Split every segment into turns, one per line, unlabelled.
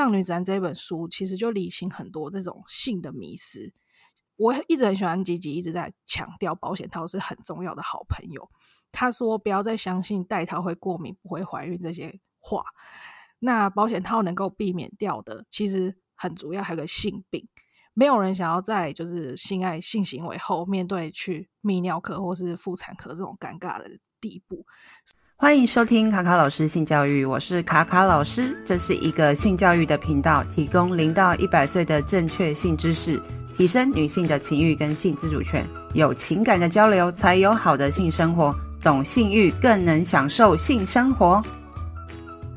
让女指南》这本书其实就理清很多这种性的迷思。我一直很喜欢吉吉一直在强调保险套是很重要的好朋友。他说不要再相信戴套会过敏、不会怀孕这些话。那保险套能够避免掉的，其实很主要还有个性病。没有人想要在就是性爱性行为后面对去泌尿科或是妇产科这种尴尬的地步。
欢迎收听卡卡老师性教育，我是卡卡老师，这是一个性教育的频道，提供零到一百岁的正确性知识，提升女性的情欲跟性自主权。有情感的交流，才有好的性生活。懂性欲，更能享受性生活。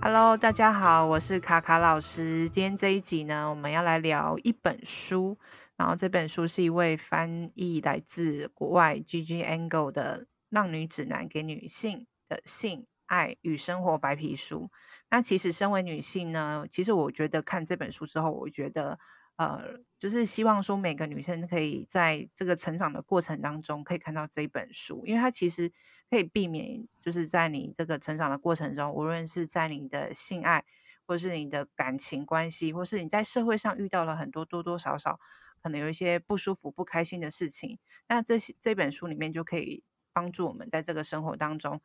Hello，大家好，我是卡卡老师。今天这一集呢，我们要来聊一本书。然后这本书是一位翻译来自国外 G G Angle 的《浪女指南给女性的性爱与生活白皮书》。那其实身为女性呢，其实我觉得看这本书之后，我觉得。呃，就是希望说每个女生可以在这个成长的过程当中，可以看到这本书，因为它其实可以避免，就是在你这个成长的过程中，无论是在你的性爱，或是你的感情关系，或是你在社会上遇到了很多多多少少可能有一些不舒服、不开心的事情，那这些这本书里面就可以帮助我们在这个生活当中，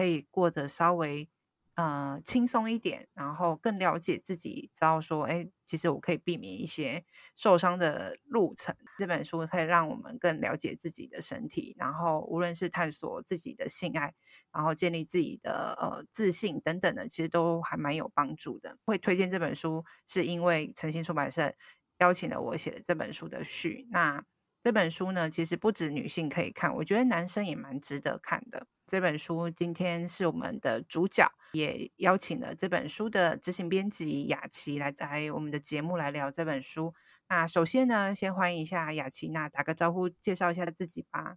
可以过得稍微。呃，轻松一点，然后更了解自己，知道说，哎，其实我可以避免一些受伤的路程。这本书可以让我们更了解自己的身体，然后无论是探索自己的性爱，然后建立自己的呃自信等等的，其实都还蛮有帮助的。会推荐这本书，是因为晨星出版社邀请了我写的这本书的序。那这本书呢，其实不止女性可以看，我觉得男生也蛮值得看的。这本书今天是我们的主角，也邀请了这本书的执行编辑雅琪来在我们的节目来聊这本书。那首先呢，先欢迎一下雅琪，那打个招呼，介绍一下自己吧。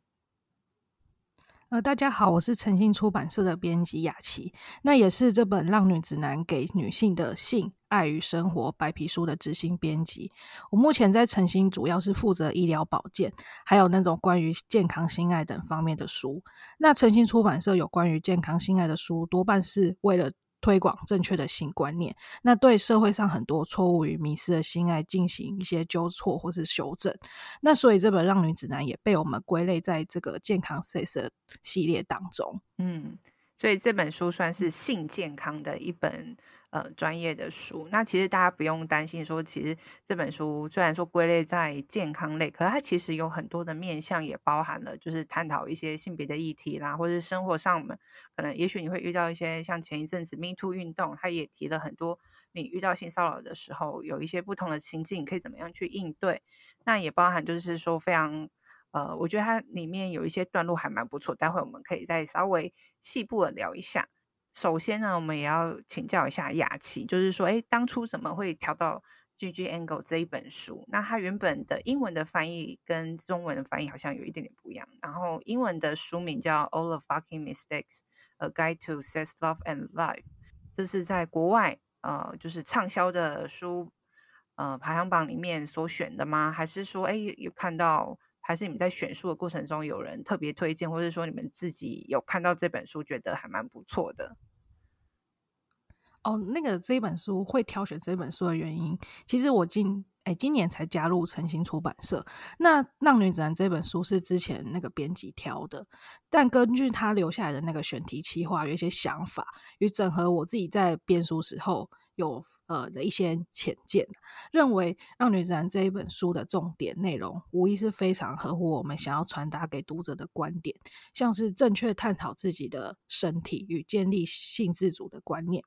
呃，大家好，我是晨星出版社的编辑雅琪，那也是这本《浪女指南给女性的信爱与生活白皮书》的执行编辑。我目前在诚心主要是负责医疗保健，还有那种关于健康性爱等方面的书。那诚心出版社有关于健康性爱的书，多半是为了。推广正确的性观念，那对社会上很多错误与迷失的性爱进行一些纠错或是修正。那所以这本《让女指南》也被我们归类在这个健康 sex 系列当中。
嗯，所以这本书算是性健康的一本。呃，专业的书，那其实大家不用担心说，其实这本书虽然说归类在健康类，可是它其实有很多的面向，也包含了就是探讨一些性别的议题啦，或者是生活上我们可能也许你会遇到一些像前一阵子 Me Too 运动，它也提了很多，你遇到性骚扰的时候有一些不同的情境，可以怎么样去应对。那也包含就是说非常呃，我觉得它里面有一些段落还蛮不错，待会我们可以再稍微细部的聊一下。首先呢，我们也要请教一下雅琪，就是说，哎，当初怎么会挑到 G G Angle 这一本书？那它原本的英文的翻译跟中文的翻译好像有一点点不一样。然后英文的书名叫《All the Fucking Mistakes: A Guide to Sex, Love and Life》，这是在国外呃，就是畅销的书呃排行榜里面所选的吗？还是说，哎，有看到？还是你们在选书的过程中有人特别推荐，或者说你们自己有看到这本书觉得还蛮不错的？
哦，那个这本书会挑选这本书的原因，其实我今哎今年才加入晨星出版社。那《让女指南》这本书是之前那个编辑挑的，但根据他留下来的那个选题企划，有一些想法与整合我自己在编书时候。有呃的一些浅见，认为《让女自然》这一本书的重点内容，无疑是非常合乎我们想要传达给读者的观点，像是正确探讨自己的身体与建立性自主的观念。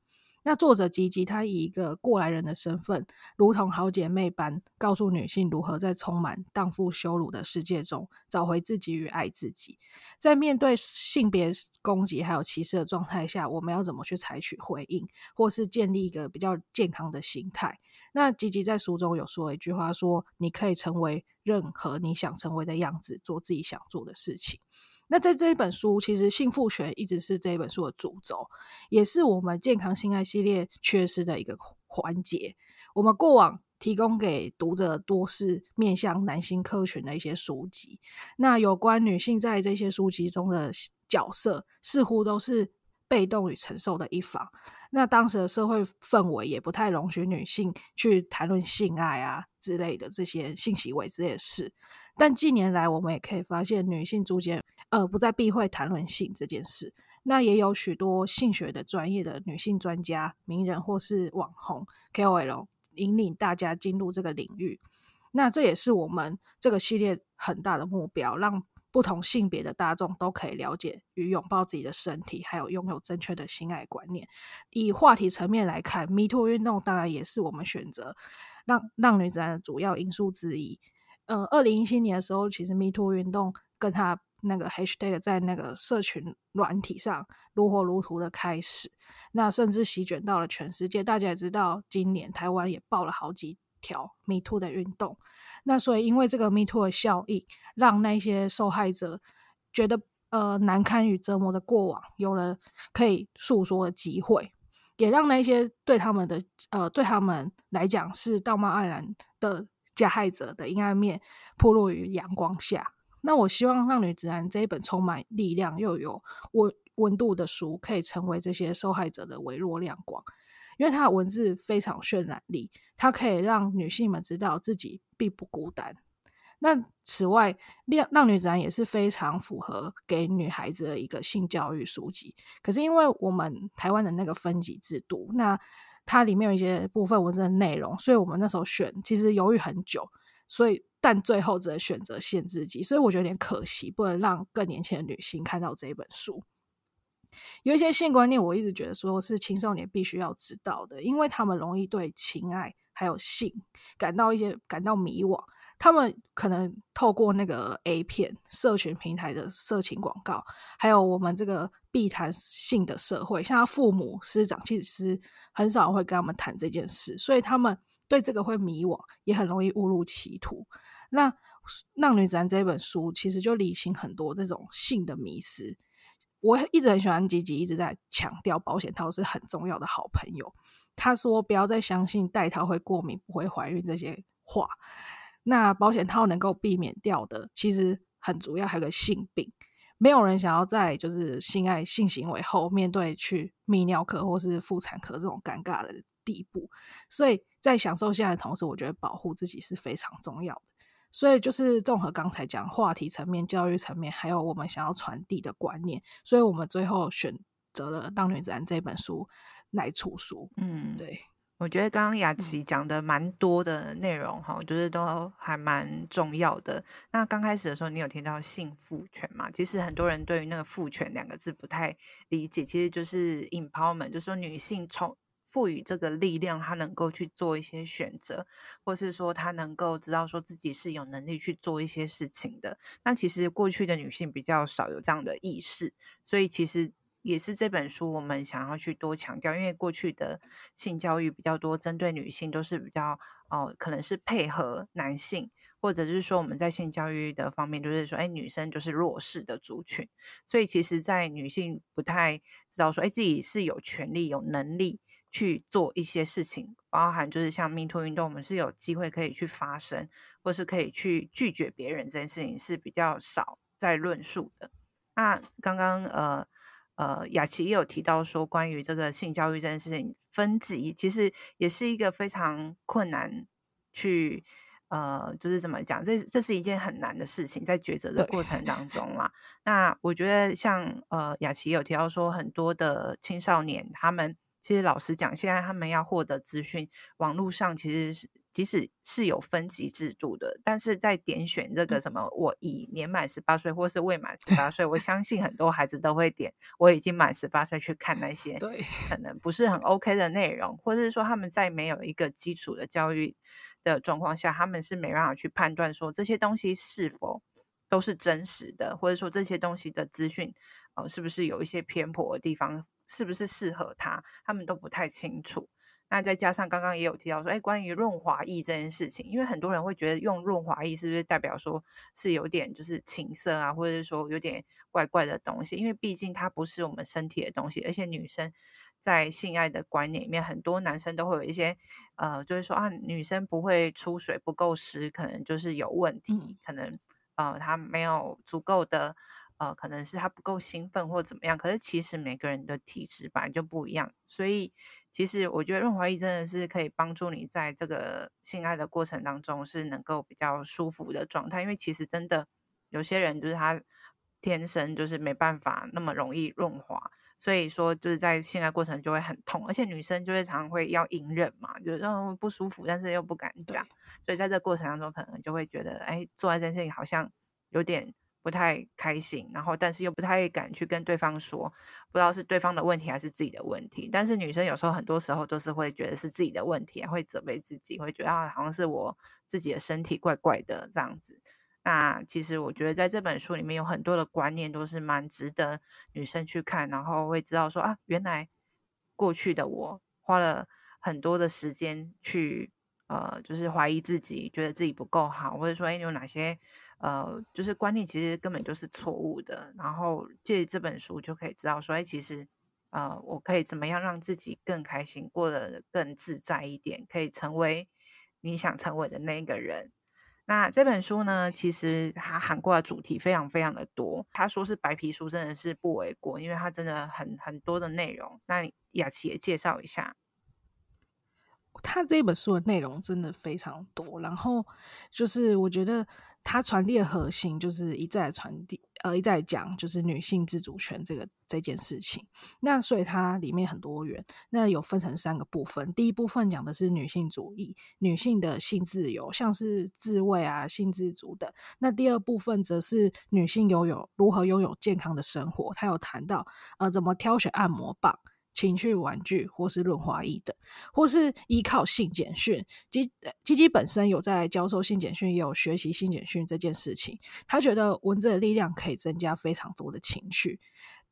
那作者吉吉，她以一个过来人的身份，如同好姐妹般，告诉女性如何在充满荡妇羞辱的世界中找回自己与爱自己。在面对性别攻击还有歧视的状态下，我们要怎么去采取回应，或是建立一个比较健康的心态？那吉吉在书中有说一句话说：“你可以成为任何你想成为的样子，做自己想做的事情。”那在这一本书，其实性赋权一直是这一本书的主轴，也是我们健康性爱系列缺失的一个环节。我们过往提供给读者多是面向男性客群的一些书籍，那有关女性在这些书籍中的角色，似乎都是被动与承受的一方。那当时的社会氛围也不太容许女性去谈论性爱啊之类的这些性行为这些事。但近年来，我们也可以发现，女性逐渐呃不再避讳谈论性这件事。那也有许多性学的专业的女性专家、名人或是网红 KOL 引领大家进入这个领域。那这也是我们这个系列很大的目标，让不同性别的大众都可以了解与拥抱自己的身体，还有拥有正确的性爱观念。以话题层面来看，Me Too 运动当然也是我们选择让让女子的主要因素之一。呃，二零一七年的时候，其实 Me Too 运动跟它。那个 hashtag 在那个社群软体上如火如荼的开始，那甚至席卷到了全世界。大家也知道，今年台湾也爆了好几条 Me Too 的运动。那所以，因为这个 Me Too 的效应，让那些受害者觉得呃难堪与折磨的过往有了可以诉说的机会，也让那些对他们的呃对他们来讲是道貌岸然的加害者的阴暗面暴露于阳光下。那我希望《让女直男》这一本充满力量又有温温度的书，可以成为这些受害者的微弱亮光，因为它的文字非常渲染力，它可以让女性们知道自己并不孤单。那此外，《让让女子然》也是非常符合给女孩子的一个性教育书籍。可是因为我们台湾的那个分级制度，那它里面有一些部分文字的内容，所以我们那时候选其实犹豫很久，所以。但最后只能选择限制级，所以我觉得有点可惜，不能让更年轻的女性看到这一本书。有一些性观念，我一直觉得说是青少年必须要知道的，因为他们容易对情爱还有性感到一些感到迷惘。他们可能透过那个 A 片、社群平台的色情广告，还有我们这个避谈性的社会，像他父母师长其实是很少会跟他们谈这件事，所以他们对这个会迷惘，也很容易误入歧途。那《让女子》这本书其实就理清很多这种性的迷思。我一直很喜欢吉吉，一直在强调保险套是很重要的好朋友。他说不要再相信戴套会过敏、不会怀孕这些话。那保险套能够避免掉的，其实很主要还有个性病。没有人想要在就是性爱性行为后面对去泌尿科或是妇产科这种尴尬的地步。所以在享受性爱的同时，我觉得保护自己是非常重要的。所以就是综合刚才讲话题层面、教育层面，还有我们想要传递的观念，所以我们最后选择了《让女直男》这本书来出书。嗯，对，
我觉得刚刚雅琪讲的蛮多的内容哈，我觉得都还蛮重要的。那刚开始的时候，你有听到性赋权嘛？其实很多人对于那个“赋权”两个字不太理解，其实就是 empowerment，就是说女性从。赋予这个力量，他能够去做一些选择，或是说他能够知道说自己是有能力去做一些事情的。那其实过去的女性比较少有这样的意识，所以其实也是这本书我们想要去多强调，因为过去的性教育比较多针对女性，都是比较哦、可能是配合男性，或者是说我们在性教育的方面，就是说，哎，女生就是弱势的族群，所以其实，在女性不太知道说，哎，自己是有权利、有能力。去做一些事情，包含就是像 Me Too 运动，我们是有机会可以去发声，或是可以去拒绝别人这件事情是比较少在论述的。那刚刚呃呃雅琪也有提到说，关于这个性教育这件事情分级，其实也是一个非常困难去呃就是怎么讲，这这是一件很难的事情，在抉择的过程当中啦。那我觉得像呃雅琪有提到说，很多的青少年他们。其实老实讲，现在他们要获得资讯，网络上其实是即使是有分级制度的，但是在点选这个什么，我已年满十八岁或是未满十八岁，我相信很多孩子都会点我已经满十八岁去看那些可能不是很 OK 的内容，或者是说他们在没有一个基础的教育的状况下，他们是没办法去判断说这些东西是否都是真实的，或者说这些东西的资讯呃是不是有一些偏颇的地方。是不是适合他？他们都不太清楚。那再加上刚刚也有提到说，哎，关于润滑液这件事情，因为很多人会觉得用润滑液是不是代表说是有点就是情色啊，或者是说有点怪怪的东西？因为毕竟它不是我们身体的东西，而且女生在性爱的观念里面，很多男生都会有一些呃，就是说啊，女生不会出水不够湿，可能就是有问题，可能呃，她没有足够的。呃，可能是他不够兴奋或怎么样。可是其实每个人的体质本来就不一样，所以其实我觉得润滑液真的是可以帮助你在这个性爱的过程当中是能够比较舒服的状态。因为其实真的有些人就是他天生就是没办法那么容易润滑，所以说就是在性爱过程就会很痛，而且女生就会常常会要隐忍嘛，就是嗯不舒服，但是又不敢讲，所以在这个过程当中可能就会觉得，哎，做爱这件事情好像有点。不太开心，然后但是又不太敢去跟对方说，不知道是对方的问题还是自己的问题。但是女生有时候很多时候都是会觉得是自己的问题，会责备自己，会觉得好像是我自己的身体怪怪的这样子。那其实我觉得在这本书里面有很多的观念都是蛮值得女生去看，然后会知道说啊，原来过去的我花了很多的时间去呃，就是怀疑自己，觉得自己不够好，或者说哎，有哪些？呃，就是观念其实根本就是错误的，然后借这本书就可以知道说，哎，其实，呃，我可以怎么样让自己更开心，过得更自在一点，可以成为你想成为的那个人。那这本书呢，其实它涵盖的主题非常非常的多。他说是白皮书，真的是不为过，因为它真的很很多的内容。那雅琪也介绍一下。
他这本书的内容真的非常多，然后就是我觉得他传递的核心就是一再传递，呃，一再讲就是女性自主权这个这件事情。那所以它里面很多元，那有分成三个部分。第一部分讲的是女性主义，女性的性自由，像是自慰啊、性自主等。那第二部分则是女性拥有如何拥有健康的生活，他有谈到呃怎么挑选按摩棒。情趣玩具，或是润滑液等，或是依靠性简讯。基基基本身有在教授性简讯，也有学习性简讯这件事情。他觉得文字的力量可以增加非常多的情趣。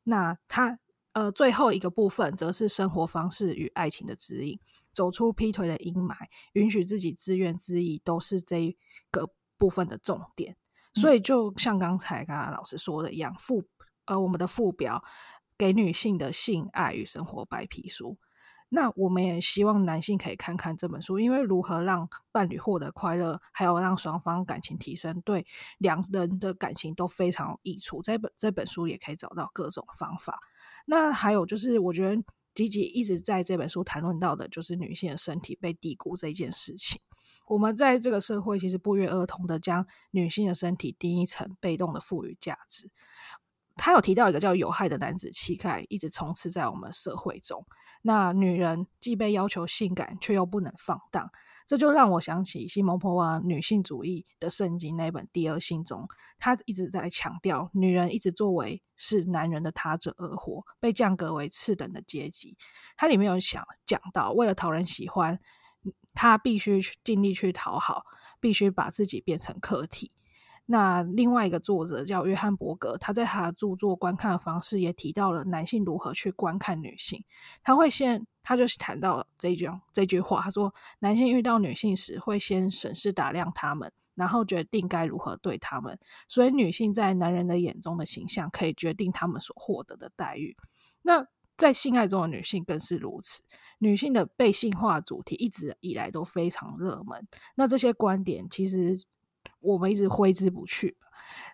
那他呃最后一个部分，则是生活方式与爱情的指引，走出劈腿的阴霾，允许自己自怨自艾，都是这一个部分的重点。嗯、所以就像刚才刚刚老师说的一样，副呃我们的副标。给女性的性爱与生活白皮书，那我们也希望男性可以看看这本书，因为如何让伴侣获得快乐，还有让双方感情提升，对两人的感情都非常有益处。这本这本书也可以找到各种方法。那还有就是，我觉得吉吉一直在这本书谈论到的，就是女性的身体被低估这件事情。我们在这个社会其实不约而同的将女性的身体定义成被动的赋予价值。他有提到一个叫有害的男子气概，一直充斥在我们社会中。那女人既被要求性感，却又不能放荡，这就让我想起西蒙波娃女性主义的圣经那本《第二性》中，他一直在强调，女人一直作为是男人的他者而活，被降格为次等的阶级。他里面有想讲到，为了讨人喜欢，他必须尽力去讨好，必须把自己变成客体。那另外一个作者叫约翰伯格，他在他的著作《观看的方式》也提到了男性如何去观看女性。他会先，他就是谈到这一句这句话，他说：男性遇到女性时，会先审视打量他们，然后决定该如何对他们。所以，女性在男人的眼中的形象，可以决定他们所获得的待遇。那在性爱中的女性更是如此。女性的被性化主题一直以来都非常热门。那这些观点其实。我们一直挥之不去，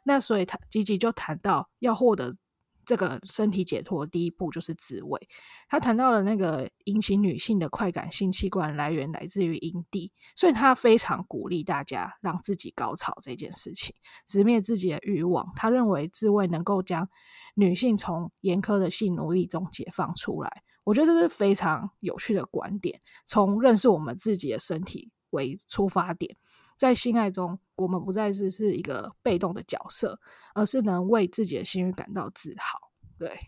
那所以他吉吉就谈到要获得这个身体解脱第一步就是自慰。他谈到了那个引起女性的快感性器官来源来自于阴蒂，所以他非常鼓励大家让自己高潮这件事情，直面自己的欲望。他认为自慰能够将女性从严苛的性奴役中解放出来。我觉得这是非常有趣的观点，从认识我们自己的身体为出发点。在性爱中，我们不再是是一个被动的角色，而是能为自己的性欲感到自豪。对，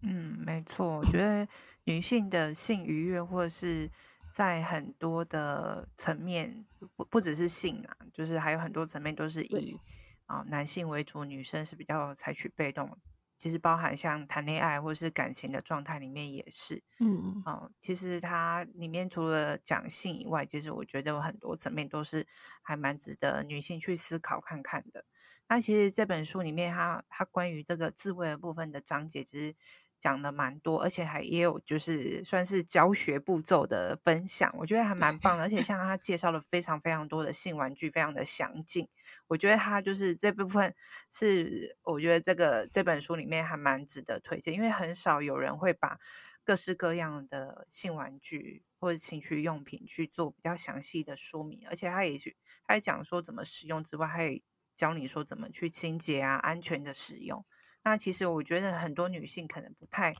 嗯，没错。我觉得女性的性愉悦，或者是在很多的层面，不不只是性啊，就是还有很多层面都是以啊男性为主，女生是比较采取被动。其实包含像谈恋爱或是感情的状态里面也是，
嗯
嗯，其实它里面除了讲性以外，其实我觉得有很多层面都是还蛮值得女性去思考看看的。那其实这本书里面它，它它关于这个自慰的部分的章节，其实讲的蛮多，而且还也有就是算是教学步骤的分享，我觉得还蛮棒的。而且 像他介绍了非常非常多的性玩具，非常的详尽。我觉得他就是这部分是我觉得这个这本书里面还蛮值得推荐，因为很少有人会把各式各样的性玩具或者情趣用品去做比较详细的说明，而且他也去他也讲说怎么使用之外，他也教你说怎么去清洁啊，安全的使用。那其实我觉得很多女性可能不太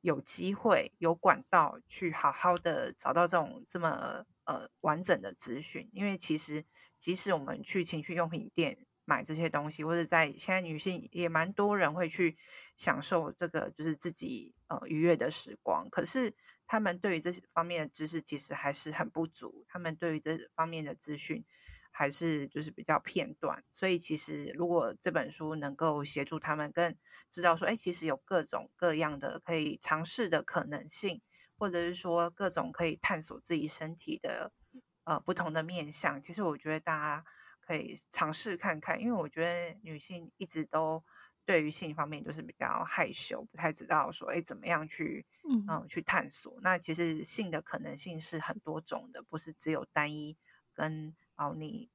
有机会有管道去好好的找到这种这么呃完整的资讯，因为其实即使我们去情趣用品店买这些东西，或者在现在女性也蛮多人会去享受这个就是自己呃愉悦的时光，可是他们对于这些方面的知识其实还是很不足，他们对于这方面的资讯。还是就是比较片段，所以其实如果这本书能够协助他们更知道说，哎，其实有各种各样的可以尝试的可能性，或者是说各种可以探索自己身体的呃不同的面向，其实我觉得大家可以尝试看看，因为我觉得女性一直都对于性方面就是比较害羞，不太知道说，哎，怎么样去嗯、呃、去探索。那其实性的可能性是很多种的，不是只有单一跟。哦，你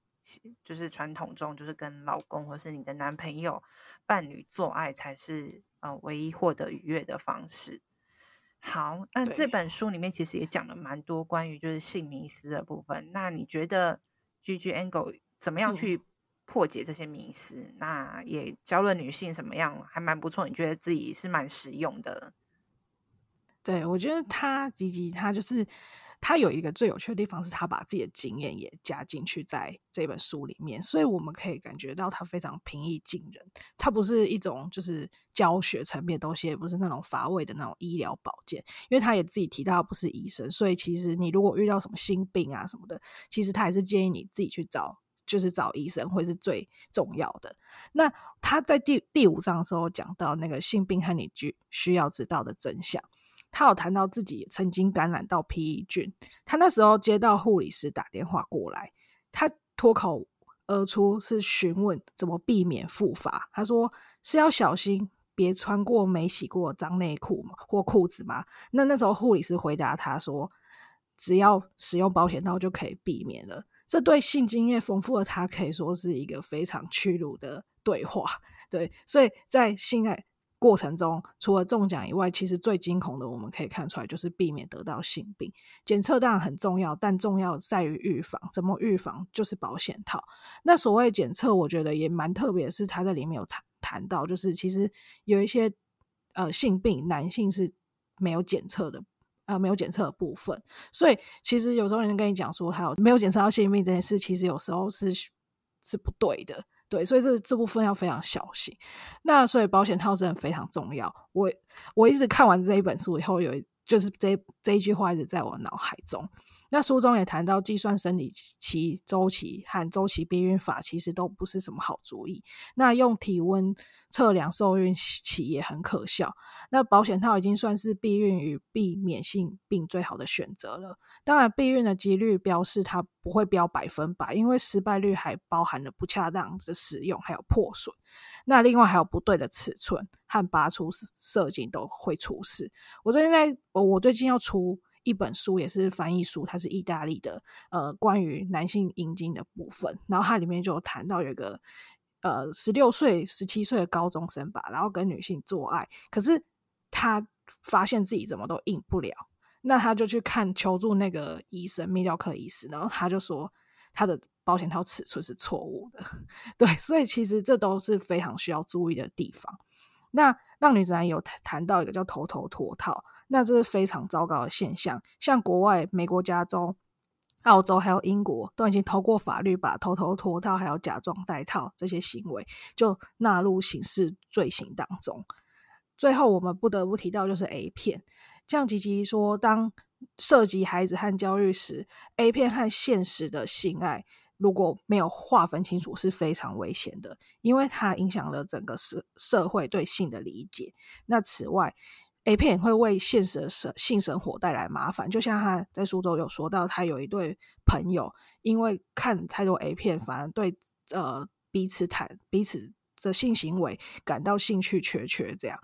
就是传统中，就是跟老公或是你的男朋友、伴侣做爱才是呃唯一获得愉悦的方式。好，那这本书里面其实也讲了蛮多关于就是性迷思的部分。那你觉得 Gigi Engle 怎么样去破解这些迷思？嗯、那也教了女性什么样，还蛮不错。你觉得自己是蛮实用的？
对，我觉得他 Gigi 他就是。他有一个最有趣的地方，是他把自己的经验也加进去在这本书里面，所以我们可以感觉到他非常平易近人。他不是一种就是教学层面的东西，也不是那种乏味的那种医疗保健。因为他也自己提到不是医生，所以其实你如果遇到什么心病啊什么的，其实他还是建议你自己去找，就是找医生会是最重要的。那他在第第五章的时候讲到那个性病和你需需要知道的真相。他有谈到自己曾经感染到 PE 菌，他那时候接到护理师打电话过来，他脱口而出是询问怎么避免复发。他说是要小心，别穿过没洗过脏内裤或裤子吗？那那时候护理师回答他说，只要使用保险套就可以避免了。这对性经验丰富的他可以说是一个非常屈辱的对话。对，所以在性爱。过程中，除了中奖以外，其实最惊恐的，我们可以看出来，就是避免得到性病。检测当然很重要，但重要在于预防。怎么预防？就是保险套。那所谓检测，我觉得也蛮特别是，他在里面有谈谈到，就是其实有一些呃性病，男性是没有检测的，呃没有检测的部分。所以其实有时候人跟你讲说，他有没有检测到性病这件事，其实有时候是是不对的。对，所以这这部分要非常小心。那所以保险套真的非常重要。我我一直看完这一本书以后，有就是这这一句话一直在我脑海中。那书中也谈到，计算生理期周期和周期避孕法其实都不是什么好主意。那用体温测量受孕期也很可笑。那保险套已经算是避孕与避免性病最好的选择了。当然，避孕的几率标示它不会标百分百，因为失败率还包含了不恰当的使用，还有破损。那另外还有不对的尺寸和拔出射精都会出事。我最近在，我最近要出。一本书也是翻译书，它是意大利的，呃，关于男性阴茎的部分。然后它里面就谈到有一个呃十六岁、十七岁的高中生吧，然后跟女性做爱，可是他发现自己怎么都硬不了，那他就去看求助那个医生，泌尿科医师，然后他就说他的保险套尺寸是错误的，对，所以其实这都是非常需要注意的地方。那让女子男有谈到一个叫头头脱套。那这是非常糟糕的现象，像国外美国加州、澳洲还有英国都已经透过法律把偷偷脱套还有假装戴套这些行为就纳入刑事罪行当中。最后我们不得不提到就是 A 片，像吉吉说，当涉及孩子和教育时，A 片和现实的性爱如果没有划分清楚是非常危险的，因为它影响了整个社社会对性的理解。那此外，A 片会为现实的生性生活带来麻烦，就像他在书中有说到，他有一对朋友因为看太多 A 片，反而对呃彼此谈彼此的性行为感到兴趣缺缺这样。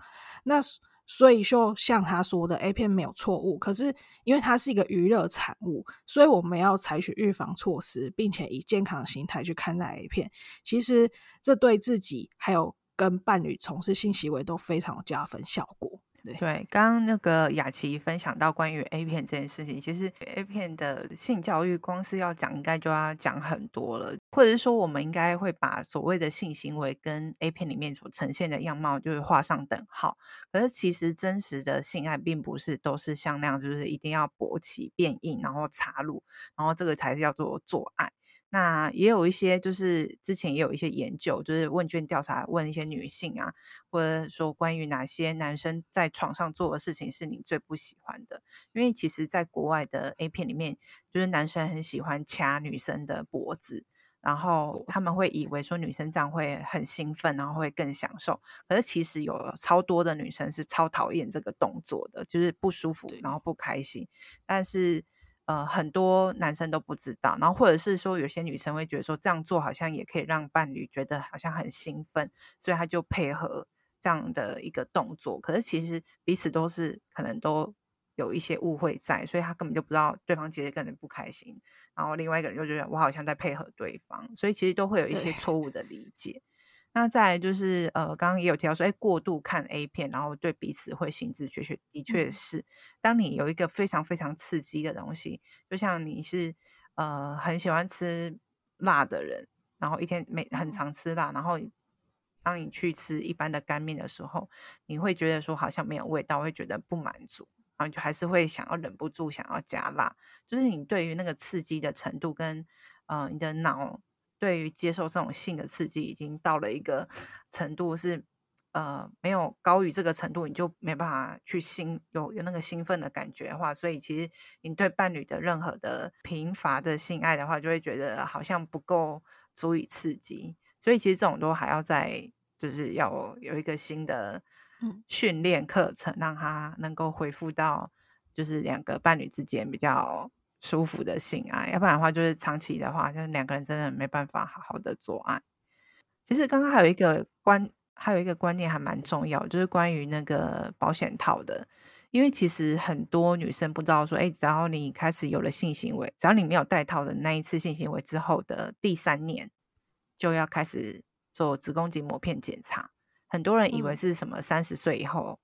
那所以就像他说的，A 片没有错误，可是因为它是一个娱乐产物，所以我们要采取预防措施，并且以健康的心态去看待 A 片。其实这对自己还有跟伴侣从事性行为都非常有加分效果。
对，刚刚那个雅琪分享到关于 A 片这件事情，其实 A 片的性教育，光是要讲，应该就要讲很多了，或者是说，我们应该会把所谓的性行为跟 A 片里面所呈现的样貌，就是画上等号。可是，其实真实的性爱并不是都是像那样，就是一定要勃起变硬，然后插入，然后这个才叫做做爱。那也有一些，就是之前也有一些研究，就是问卷调查，问一些女性啊，或者说关于哪些男生在床上做的事情是你最不喜欢的？因为其实，在国外的 A 片里面，就是男生很喜欢掐女生的脖子，然后他们会以为说女生这样会很兴奋，然后会更享受。可是其实有超多的女生是超讨厌这个动作的，就是不舒服，然后不开心。但是。呃，很多男生都不知道，然后或者是说，有些女生会觉得说这样做好像也可以让伴侣觉得好像很兴奋，所以他就配合这样的一个动作。可是其实彼此都是可能都有一些误会在，所以他根本就不知道对方其实根本不开心，然后另外一个人就觉得我好像在配合对方，所以其实都会有一些错误的理解。那再来就是呃，刚刚也有提到说，哎，过度看 A 片，然后对彼此会心智缺血，的确是。嗯、当你有一个非常非常刺激的东西，就像你是呃很喜欢吃辣的人，然后一天每很常吃辣，然后当你去吃一般的干面的时候，你会觉得说好像没有味道，会觉得不满足，然后就还是会想要忍不住想要加辣，就是你对于那个刺激的程度跟呃你的脑。对于接受这种性的刺激，已经到了一个程度是，呃，没有高于这个程度，你就没办法去兴有有那个兴奋的感觉的话，所以其实你对伴侣的任何的贫乏的性爱的话，就会觉得好像不够足以刺激，所以其实这种都还要再就是要有一个新的训练课程，让他能够恢复到就是两个伴侣之间比较。舒服的性爱，要不然的话就是长期的话，就是两个人真的没办法好好的做爱。其实刚刚还有一个观，还有一个观念还蛮重要，就是关于那个保险套的。因为其实很多女生不知道说，哎，只要你开始有了性行为，只要你没有戴套的那一次性行为之后的第三年，就要开始做子宫颈膜片检查。很多人以为是什么三十岁以后。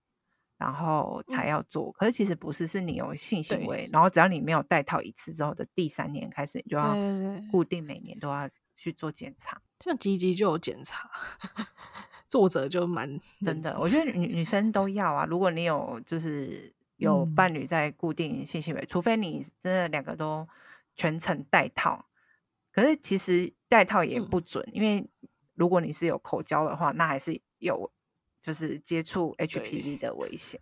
然后才要做，可是其实不是，是你有性行为，然后只要你没有戴套一次之后的第三年开始，你就要固定每年都要去做检查。
像吉吉就有检查，作者就蛮
真的。我觉得女女生都要啊，如果你有就是有伴侣在固定性行为，嗯、除非你真的两个都全程戴套，可是其实戴套也不准，嗯、因为如果你是有口交的话，那还是有。就是接触 HPV 的危险，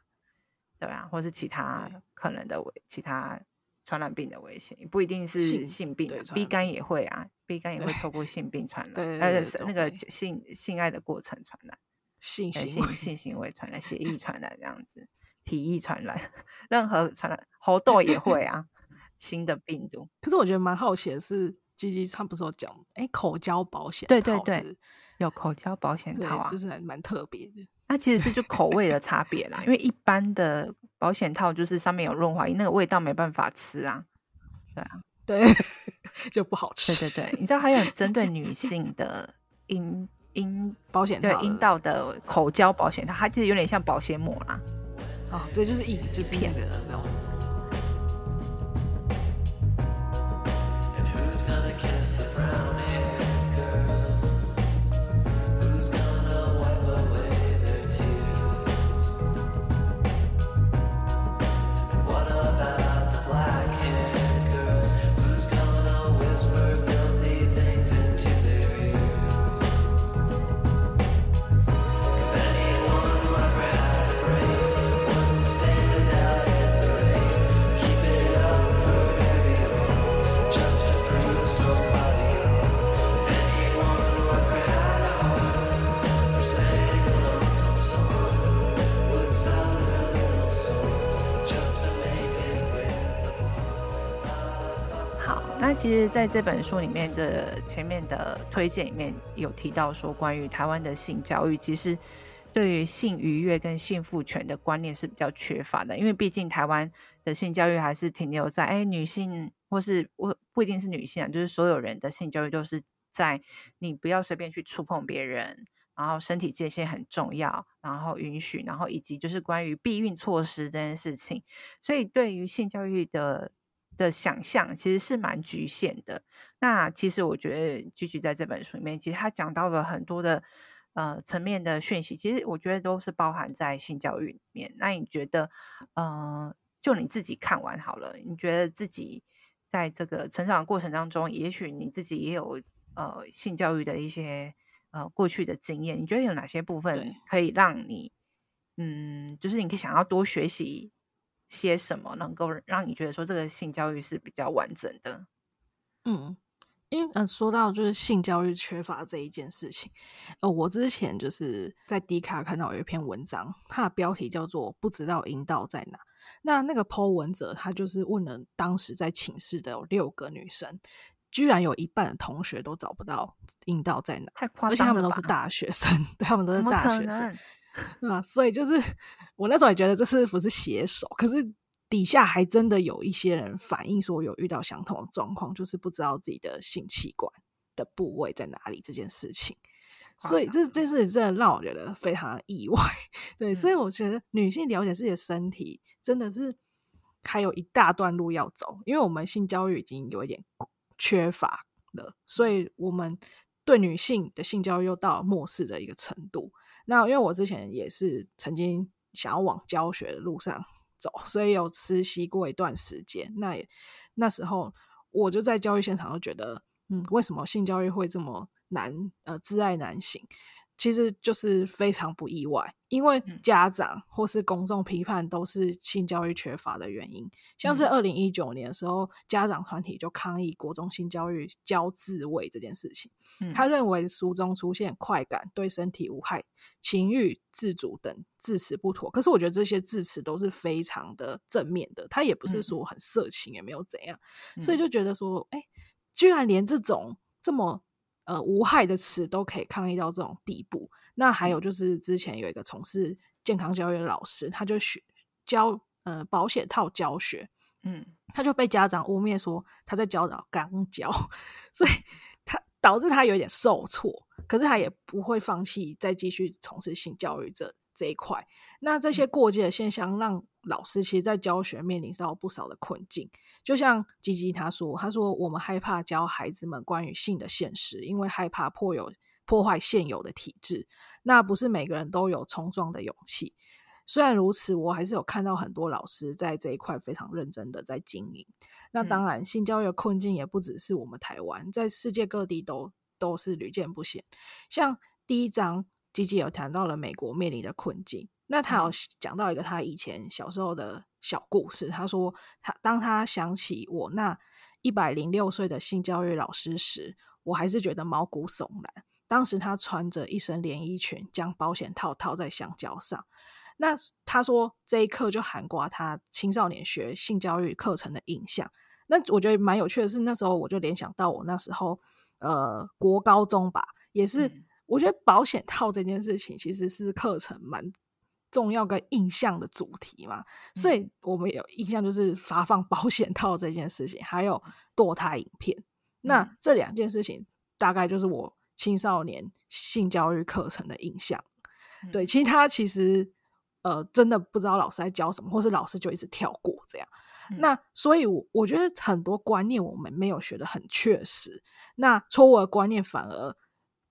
对啊，或是其他可能的危其他传染病的危险，不一定是性病，B 肝也会啊，B 肝也会透过性病传染，而且那个性性爱的过程传染，
性
性性行为传染，血液 传染这样子，体液传染，任何传染，猴痘也会啊，新的病毒。
可是我觉得蛮好奇的是，鸡鸡他不是有讲，哎、欸，口交保险，
对对对。有口交保险套啊，
就是还蛮特别的。
那其实是就口味的差别啦，因为一般的 保险套就是上面有润滑液，那个味道没办法吃啊。对啊，
对，就不好吃。
对对对，你知道还有针对女 性的阴阴
保险套，
对阴道的口交保险套，它其实有点像保鲜膜啦。
哦，对，就是一就是片的那种。
其实，在这本书里面的前面的推荐里面有提到说，关于台湾的性教育，其实对于性愉悦跟性赋权的观念是比较缺乏的，因为毕竟台湾的性教育还是停留在哎，女性或是不不一定是女性啊，就是所有人的性教育都是在你不要随便去触碰别人，然后身体界限很重要，然后允许，然后以及就是关于避孕措施这件事情，所以对于性教育的的想象其实是蛮局限的。那其实我觉得，Gigi 在这本书里面，其实他讲到了很多的。呃，层面的讯息，其实我觉得都是包含在性教育里面。那你觉得，呃，就你自己看完好了，你觉得自己在这个成长的过程当中，也许你自己也有呃性教育的一些呃过去的经验，你觉得有哪些部分可以让你，嗯，就是你可以想要多学习些什么，能够让你觉得说这个性教育是比较完整的？
嗯。因为嗯，说到就是性教育缺乏这一件事情，呃，我之前就是在 D 卡看到有一篇文章，它的标题叫做“不知道阴道在哪”。那那个 Po 文者他就是问了当时在寝室的有六个女生，居然有一半的同学都找不到阴道在哪，
太夸张了？
而且他们都是大学生，他们都是大学生 啊，所以就是我那时候也觉得这是不是写手，可是。底下还真的有一些人反映说有遇到相同的状况，就是不知道自己的性器官的部位在哪里这件事情，所以这这是真的让我觉得非常意外。对，所以我觉得女性了解自己的身体真的是还有一大段路要走，因为我们性教育已经有一点缺乏了，所以我们对女性的性教育又到漠视的一个程度。那因为我之前也是曾经想要往教学的路上。走，所以有实习过一段时间。那也那时候，我就在教育现场就觉得，嗯，为什么性教育会这么难？呃，自爱难行。其实就是非常不意外，因为家长或是公众批判都是性教育缺乏的原因。像是二零一九年的时候，家长团体就抗议国中性教育教自慰这件事情。他认为书中出现快感、对身体无害、情欲自主等字词不妥。可是我觉得这些字词都是非常的正面的，他也不是说很色情，也没有怎样，所以就觉得说，哎，居然连这种这么。呃，无害的词都可以抗议到这种地步。那还有就是，之前有一个从事健康教育的老师，他就学教呃保险套教学，嗯，他就被家长污蔑说他在教导肛交，所以他导致他有点受挫。可是他也不会放弃再继续从事性教育这这一块。那这些过激的现象让老师其实，在教学面临到不少的困境。就像吉吉他说：“他说我们害怕教孩子们关于性的现实，因为害怕破有破坏现有的体制。那不是每个人都有冲撞的勇气。虽然如此，我还是有看到很多老师在这一块非常认真的在经营。那当然，性教育的困境也不只是我们台湾，在世界各地都都是屡见不鲜。像第一章，吉吉有谈到了美国面临的困境。”那他有讲到一个他以前小时候的小故事。他说，他当他想起我那一百零六岁的性教育老师时，我还是觉得毛骨悚然。当时他穿着一身连衣裙，将保险套套在香蕉上。那他说这一刻就涵盖他青少年学性教育课程的印象。那我觉得蛮有趣的是，那时候我就联想到我那时候呃国高中吧，也是我觉得保险套这件事情其实是课程蛮。重要跟印象的主题嘛，所以我们有印象就是发放保险套这件事情，还有堕胎影片。那这两件事情大概就是我青少年性教育课程的印象。对，其他其实呃真的不知道老师在教什么，或是老师就一直跳过这样。那所以我，我觉得很多观念我们没有学得很确实，那错误的观念反而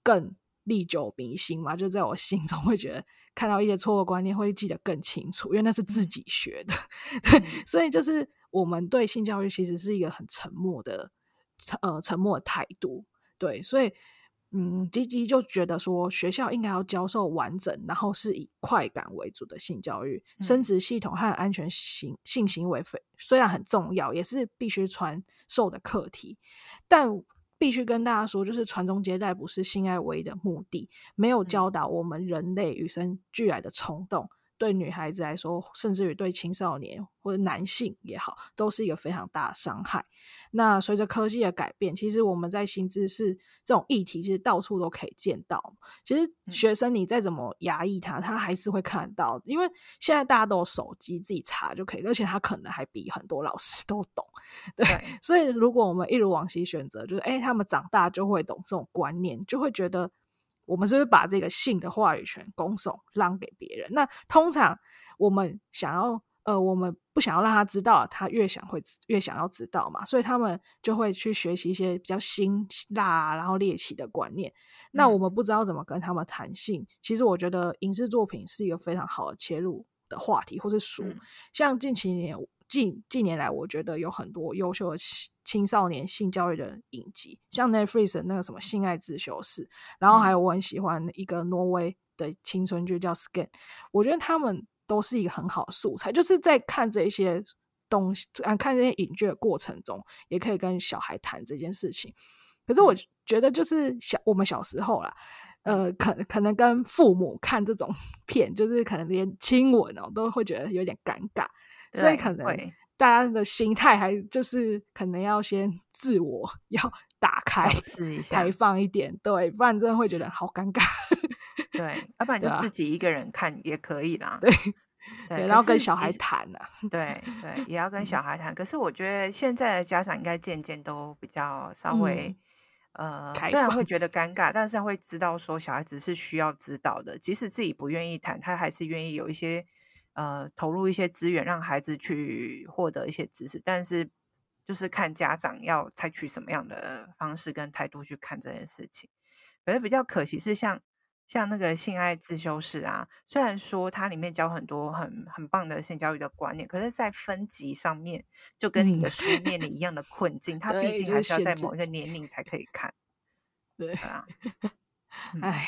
更历久弥新嘛，就在我心中会觉得。看到一些错误观念会记得更清楚，因为那是自己学的，对，所以就是我们对性教育其实是一个很沉默的，呃，沉默的态度，对，所以，嗯，吉吉就觉得说学校应该要教授完整，然后是以快感为主的性教育，生殖系统和安全性性行为非虽然很重要，也是必须传授的课题，但。必须跟大家说，就是传宗接代不是性爱唯一的目的，没有教导我们人类与生俱来的冲动，对女孩子来说，甚至于对青少年或者男性也好，都是一个非常大的伤害。那随着科技的改变，其实我们在新知识这种议题，其实到处都可以见到。其实学生你再怎么压抑他，他还是会看到，因为现在大家都有手机，自己查就可以，而且他可能还比很多老师 都懂。对，对，所以如果我们一如往昔选择，就是哎，他们长大就会懂这种观念，就会觉得我们是不是把这个性的话语权拱手让给别人？那通常我们想要。呃，我们不想要让他知道，他越想会越想要知道嘛，所以他们就会去学习一些比较辛辣然后猎奇的观念。那我们不知道怎么跟他们谈性，嗯、其实我觉得影视作品是一个非常好的切入的话题，或是书。嗯、像近几年近近年来，我觉得有很多优秀的青少年性教育的影集，像 Netflix 的那个什么《性爱自修室》，然后还有我很喜欢一个挪威的青春剧叫《Skin》，我觉得他们。都是一个很好的素材，就是在看这些东西，啊，看这些影剧的过程中，也可以跟小孩谈这件事情。可是我觉得，就是小我们小时候啦，呃，可可能跟父母看这种 片，就是可能连亲吻哦都会觉得有点尴尬，对所以可能大家的心态还就是可能要先 自我要打开，试一下开放一点，对，不然真的会觉得好尴尬。
对，要不然就自己一个人看也可以啦。
对，对，然后跟小孩谈啊。
对对，也要 跟小孩谈。可是我觉得现在的家长应该渐渐都比较稍微，呃，虽然会觉得尴尬，但是会知道说小孩子是需要指导的，即使自己不愿意谈，他还是愿意有一些呃投入一些资源，让孩子去获得一些知识。但是就是看家长要采取什么样的方式跟态度去看这件事情。可是比较可惜是像。像那个性爱自修室啊，虽然说它里面教很多很很棒的性教育的观念，可是，在分级上面就跟你的书面临一样的困境。它毕竟还是要在某一个年龄才可以看。
对啊，哎，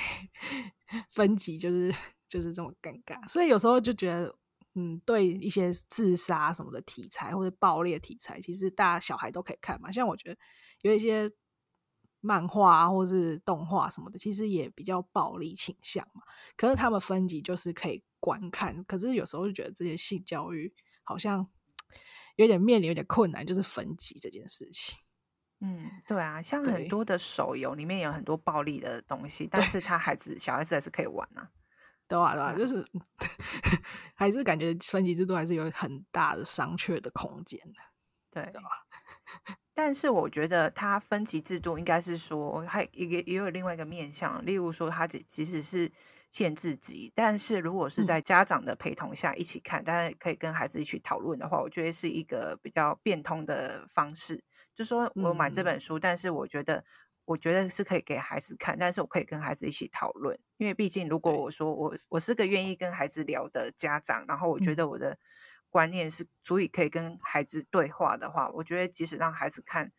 分级就是就是这么尴尬，所以有时候就觉得，嗯，对一些自杀什么的题材或者暴力的题材，其实大家小孩都可以看嘛。像我觉得有一些。漫画或是动画什么的，其实也比较暴力倾向嘛。可是他们分级就是可以观看，可是有时候就觉得这些性教育好像有点面临有点困难，就是分级这件事情。
嗯，对啊，像很多的手游里面有很多暴力的东西，但是他孩子小孩子还是可以玩啊。
对啊，对啊，就是 还是感觉分级制度还是有很大的商榷的空间的。
对，对吧？但是我觉得它分级制度应该是说，还也也有另外一个面向，例如说它即使是限制级，但是如果是在家长的陪同下一起看，大家、嗯、可以跟孩子一起讨论的话，我觉得是一个比较变通的方式。就说我买这本书，嗯、但是我觉得我觉得是可以给孩子看，但是我可以跟孩子一起讨论，因为毕竟如果我说我我是个愿意跟孩子聊的家长，然后我觉得我的。嗯观念是足以可以跟孩子对话的话，我觉得即使让孩子看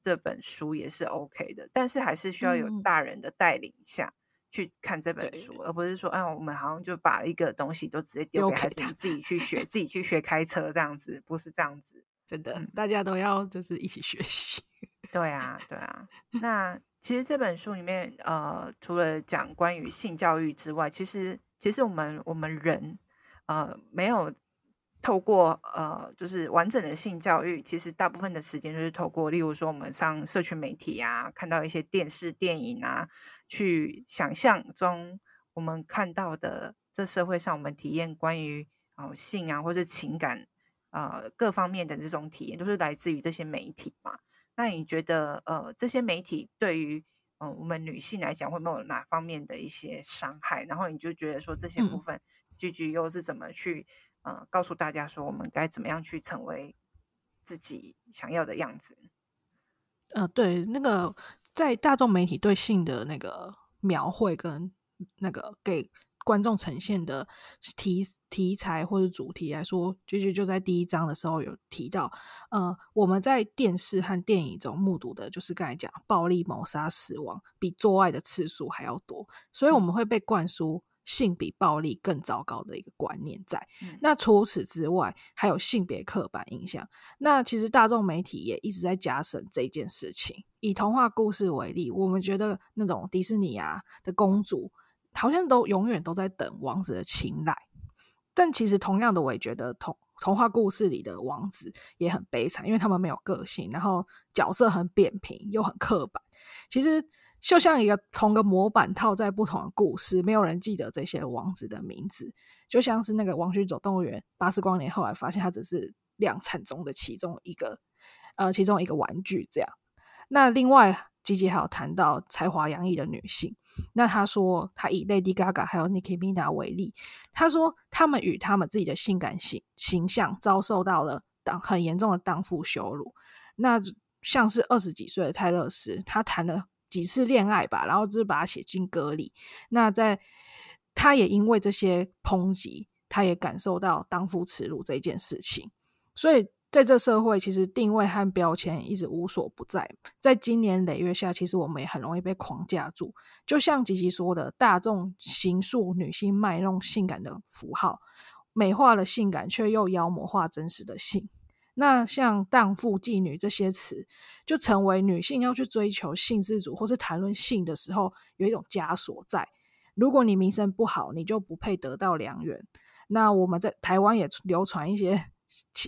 这本书也是 OK 的，但是还是需要有大人的带领下去看这本书，嗯、而不是说，哎，我们好像就把一个东西都直接丢给孩子，你自己去学，自己去学开车这样子，不是这样子，
真的，大家都要就是一起学习。
对啊，对啊。那其实这本书里面，呃，除了讲关于性教育之外，其实其实我们我们人，呃，没有。透过呃，就是完整的性教育，其实大部分的时间就是透过，例如说我们上社群媒体啊，看到一些电视、电影啊，去想象中我们看到的这社会上我们体验关于啊、呃、性啊或者情感啊、各方面的这种体验，都是来自于这些媒体嘛。那你觉得呃这些媒体对于嗯、呃、我们女性来讲，会没有哪方面的一些伤害？然后你就觉得说这些部分，Gigi 又是怎么去？呃，告诉大家说，我们该怎么样去成为自己想要的样子。
呃，对，那个在大众媒体对性的那个描绘跟那个给观众呈现的题题材或者主题来说，就就就在第一章的时候有提到，呃，我们在电视和电影中目睹的，就是刚才讲暴力谋杀、死亡，比做爱的次数还要多，所以我们会被灌输。性比暴力更糟糕的一个观念在。嗯、那除此之外，还有性别刻板印象。那其实大众媒体也一直在加深这件事情。以童话故事为例，我们觉得那种迪士尼啊的公主，好像都永远都在等王子的青睐。但其实同样的，我也觉得童童话故事里的王子也很悲惨，因为他们没有个性，然后角色很扁平又很刻板。其实就像一个同个模板套在不同的故事，没有人记得这些王子的名字，就像是那个王旭走动物园，巴斯光年后来发现他只是量产中的其中一个，呃，其中一个玩具这样。那另外，吉吉还有谈到才华洋溢的女性。那他说，他以 Lady Gaga 还有 Nicki Minaj 为例，他说他们与他们自己的性感形形象遭受到了当很严重的荡妇羞辱。那像是二十几岁的泰勒斯，他谈了几次恋爱吧，然后就是把他写进歌里。那在他也因为这些抨击，他也感受到荡妇耻辱这件事情，所以。在这社会，其实定位和标签一直无所不在。在经年累月下，其实我们也很容易被框架住。就像吉吉说的，大众形塑女性卖弄性感的符号，美化了性感，却又妖魔化真实的性。那像荡妇、妓女这些词，就成为女性要去追求性自主或是谈论性的时候，有一种枷锁在。如果你名声不好，你就不配得到良缘。那我们在台湾也流传一些。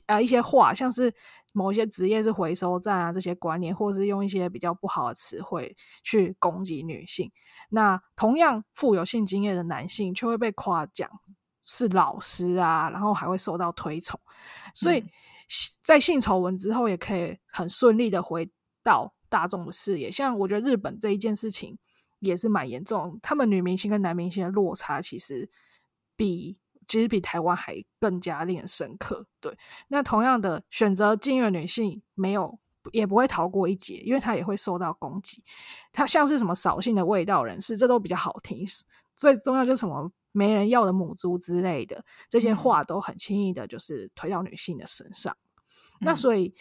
啊，一些话，像是某一些职业是回收站啊，这些观念，或是用一些比较不好的词汇去攻击女性。那同样富有性经验的男性，却会被夸奖是老师啊，然后还会受到推崇。所以，嗯、在性丑闻之后，也可以很顺利的回到大众的视野。像我觉得日本这一件事情也是蛮严重，他们女明星跟男明星的落差其实比。其实比台湾还更加令人深刻。对，那同样的选择禁欲女性，没有也不会逃过一劫，因为她也会受到攻击。她像是什么扫兴的味道人士，这都比较好听。最重要就是什么没人要的母猪之类的，这些话都很轻易的，就是推到女性的身上。嗯、那所以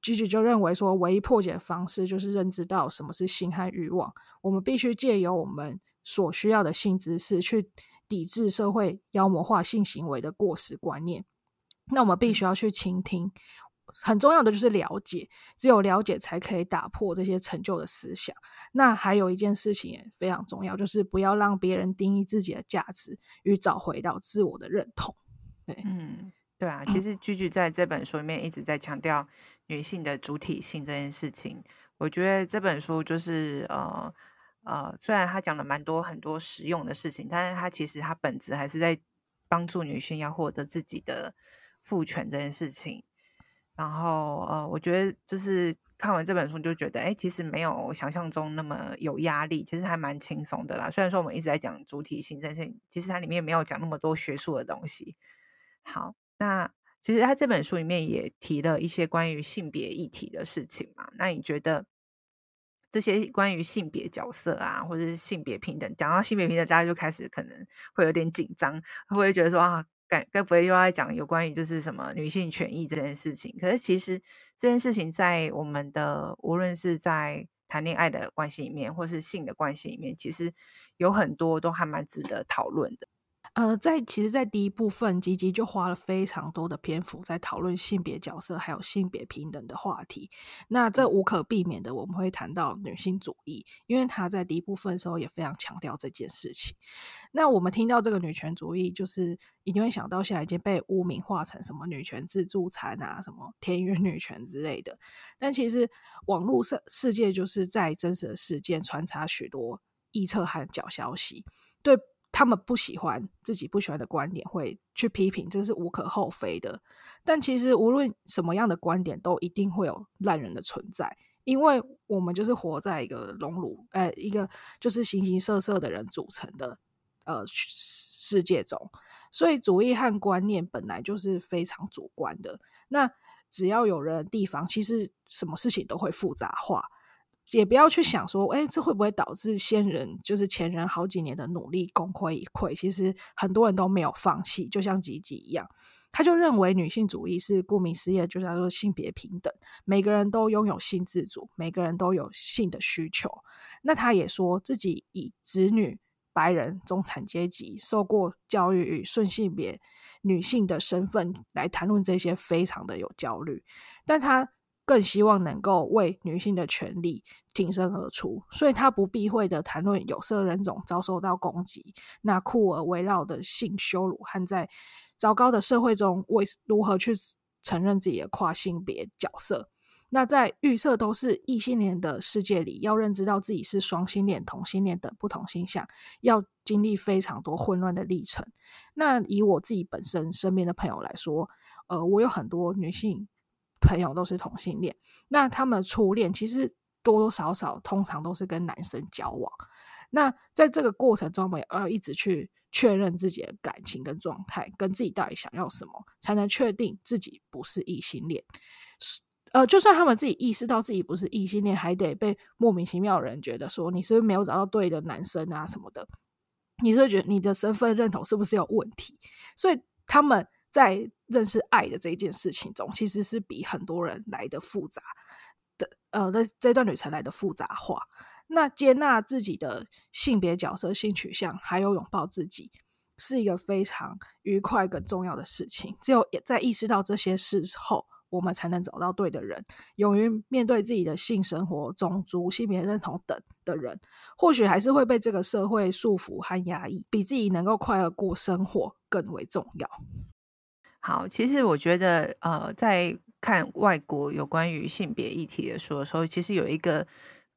，Gigi 就认为说，唯一破解的方式就是认知到什么是性和欲望。我们必须借由我们所需要的性知识去。抵制社会妖魔化性行为的过时观念，那我们必须要去倾听。很重要的就是了解，只有了解才可以打破这些陈旧的思想。那还有一件事情也非常重要，就是不要让别人定义自己的价值与找回到自我的认同。对，
嗯，对啊，其实 Gigi 在这本书里面一直在强调女性的主体性这件事情。我觉得这本书就是呃。呃，虽然他讲了蛮多很多实用的事情，但是他其实他本质还是在帮助女性要获得自己的赋权这件事情。然后呃，我觉得就是看完这本书就觉得，哎，其实没有想象中那么有压力，其实还蛮轻松的啦。虽然说我们一直在讲主体性这件事情，其实它里面没有讲那么多学术的东西。好，那其实他这本书里面也提了一些关于性别议题的事情嘛。那你觉得？这些关于性别角色啊，或者是性别平等，讲到性别平等，大家就开始可能会有点紧张，会不会觉得说啊，该该不会又要讲有关于就是什么女性权益这件事情？可是其实这件事情在我们的无论是在谈恋爱的关系里面，或是性的关系里面，其实有很多都还蛮值得讨论的。
呃，在其实，在第一部分，吉吉就花了非常多的篇幅在讨论性别角色还有性别平等的话题。那这无可避免的，我们会谈到女性主义，因为他在第一部分的时候也非常强调这件事情。那我们听到这个女权主义，就是一定会想到现在已经被污名化成什么女权自助餐啊，什么田园女权之类的。但其实网络世世界就是在真实的事件穿插许多臆测和假消息，对。他们不喜欢自己不喜欢的观点，会去批评，这是无可厚非的。但其实无论什么样的观点，都一定会有烂人的存在，因为我们就是活在一个熔炉，呃，一个就是形形色色的人组成的呃世界中，所以主义和观念本来就是非常主观的。那只要有人的地方，其实什么事情都会复杂化。也不要去想说，哎，这会不会导致先人就是前人好几年的努力功亏一篑？其实很多人都没有放弃，就像吉吉一样，他就认为女性主义是顾名思义，就叫做性别平等，每个人都拥有性自主，每个人都有性的需求。那他也说自己以子女、白人、中产阶级、受过教育与顺性别女性的身份来谈论这些，非常的有焦虑，但他。更希望能够为女性的权利挺身而出，所以他不避讳的谈论有色人种遭受到攻击，那酷儿围绕的性羞辱和在糟糕的社会中，为如何去承认自己的跨性别角色？那在预设都是异性恋的世界里，要认知到自己是双性恋、同性恋等不同性向，要经历非常多混乱的历程。那以我自己本身身边的朋友来说，呃，我有很多女性朋友都是同性恋，那他们初恋其实多多少少通常都是跟男生交往。那在这个过程中，我们要一直去确认自己的感情跟状态，跟自己到底想要什么，才能确定自己不是异性恋。呃，就算他们自己意识到自己不是异性恋，还得被莫名其妙的人觉得说你是不是没有找到对的男生啊什么的？你是不是觉得你的身份认同是不是有问题？所以他们在认识爱的这一件事情中，其实是比很多人来的复杂的。呃，在这段旅程来的复杂化。那接纳自己的性别角色、性取向，还有拥抱自己，是一个非常愉快跟重要的事情。只有在意识到这些事后，我们才能找到对的人，勇于面对自己的性生活、种族、性别认同等的人，或许还是会被这个社会束缚和压抑，比自己能够快乐过生活更为重要。
好，其实我觉得，呃，在看外国有关于性别议题的书的时候，其实有一个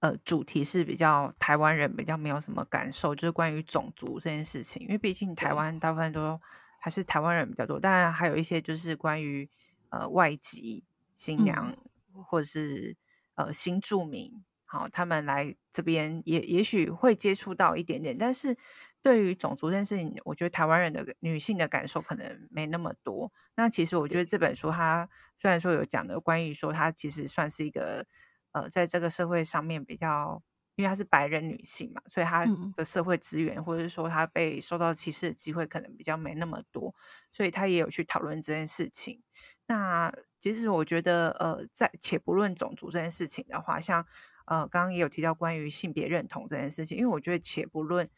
呃主题是比较台湾人比较没有什么感受，就是关于种族这件事情，因为毕竟台湾大部分都还是台湾人比较多，当然还有一些就是关于。呃，外籍新娘、嗯、或者是呃新住民，好，他们来这边也也许会接触到一点点，但是对于种族这件事情，我觉得台湾人的女性的感受可能没那么多。那其实我觉得这本书它虽然说有讲的关于说它其实算是一个呃在这个社会上面比较，因为她是白人女性嘛，所以她的社会资源、嗯、或者是说她被受到歧视的机会可能比较没那么多，所以她也有去讨论这件事情。那其实我觉得，呃，在且不论种族这件事情的话，像呃，刚刚也有提到关于性别认同这件事情，因为我觉得且不论，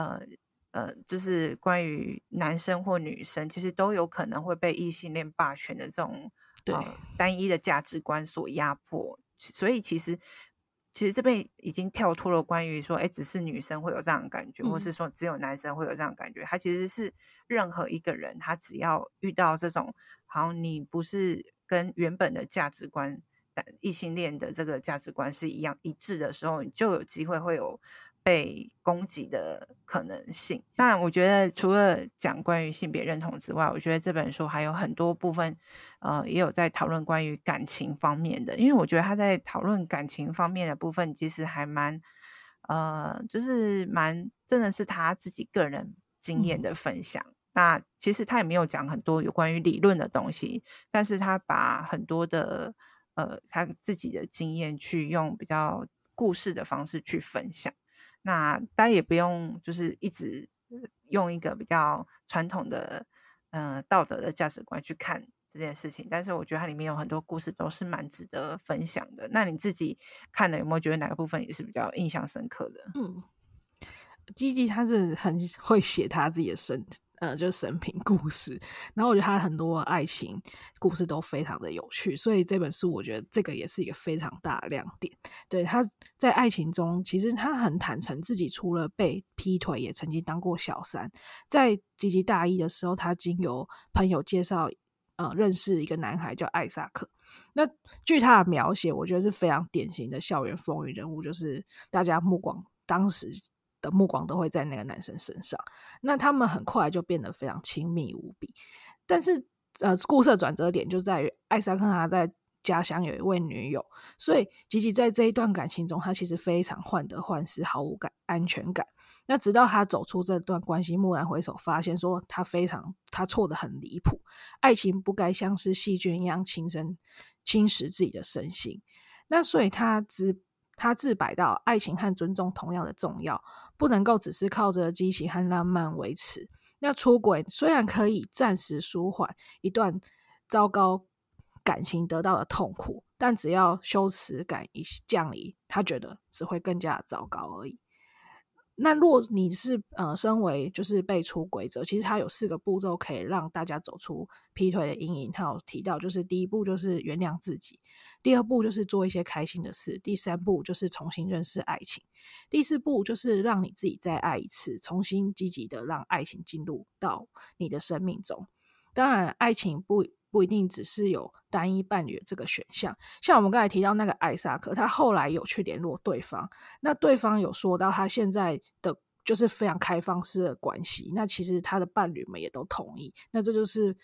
呃呃，就是关于男生或女生，其实都有可能会被异性恋霸权的这种对、呃、单一的价值观所压迫，所以其实。其实这边已经跳脱了关于说，哎，只是女生会有这样的感觉，嗯、或是说只有男生会有这样的感觉。他其实是任何一个人，他只要遇到这种，好像你不是跟原本的价值观、异性恋的这个价值观是一样一致的时候，你就有机会会有。被攻击的可能性。那我觉得，除了讲关于性别认同之外，我觉得这本书还有很多部分，呃，也有在讨论关于感情方面的。因为我觉得他在讨论感情方面的部分，其实还蛮，呃，就是蛮真的是他自己个人经验的分享。嗯。那其实他也没有讲很多有关于理论的东西，但是他把很多的呃他自己的经验去用比较故事的方式去分享。那大家也不用就是一直用一个比较传统的呃道德的价值观去看这件事情，但是我觉得它里面有很多故事都是蛮值得分享的。那你自己看了有没有觉得哪个部分也是比较印象深刻的？嗯，
基基他是很会写他自己的生。呃，就是生平故事，然后我觉得他很多爱情故事都非常的有趣，所以这本书我觉得这个也是一个非常大的亮点。对，他在爱情中，其实他很坦诚自己除了被劈腿，也曾经当过小三。在吉吉大一的时候，他经由朋友介绍，呃，认识一个男孩叫艾萨克。那据他的描写，我觉得是非常典型的校园风云人物，就是大家目光当时。的目光都会在那个男生身上，那他们很快就变得非常亲密无比。但是，呃，故事转折点就在于艾萨克他在家乡有一位女友，所以吉吉在这一段感情中，他其实非常患得患失，毫无感安全感。那直到他走出这段关系，蓦然回首，发现说他非常他错得很离谱，爱情不该像是细菌一样侵身侵蚀自己的身心。那所以他只。他自白到，爱情和尊重同样的重要，不能够只是靠着激情和浪漫维持。那出轨虽然可以暂时舒缓一段糟糕感情得到的痛苦，但只要羞耻感一降临，他觉得只会更加糟糕而已。那若你是呃，身为就是被出轨者，其实他有四个步骤可以让大家走出劈腿的阴影。他有提到，就是第一步就是原谅自己，第二步就是做一些开心的事，第三步就是重新认识爱情，第四步就是让你自己再爱一次，重新积极的让爱情进入到你的生命中。当然，爱情不不一定只是有单一伴侣这个选项。像我们刚才提到那个艾萨克，他后来有去联络对方，那对方有说到他现在的就是非常开放式的关系。那其实他的伴侣们也都同意，那这就是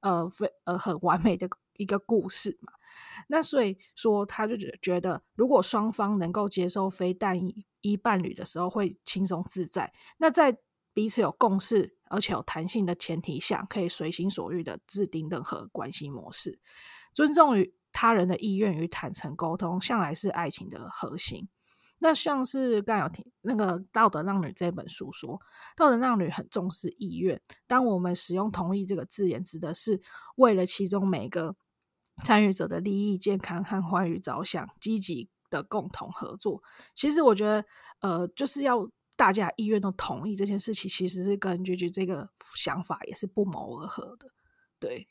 呃非呃很完美的一个故事嘛。那所以说，他就觉觉得，如果双方能够接受非单一伴侣的时候，会轻松自在。那在彼此有共识，而且有弹性的前提下，可以随心所欲的制定任何关系模式。尊重于他人的意愿与坦诚沟通，向来是爱情的核心。那像是刚有提那个《道德浪女》这本书说，道德浪女很重视意愿。当我们使用“同意”这个字眼，指的是为了其中每个参与者的利益、健康和欢愉着想，积极的共同合作。其实我觉得，呃，就是要大家意愿都同意这件事情，其实是跟 Gigi 这个想法也是不谋而合的。对，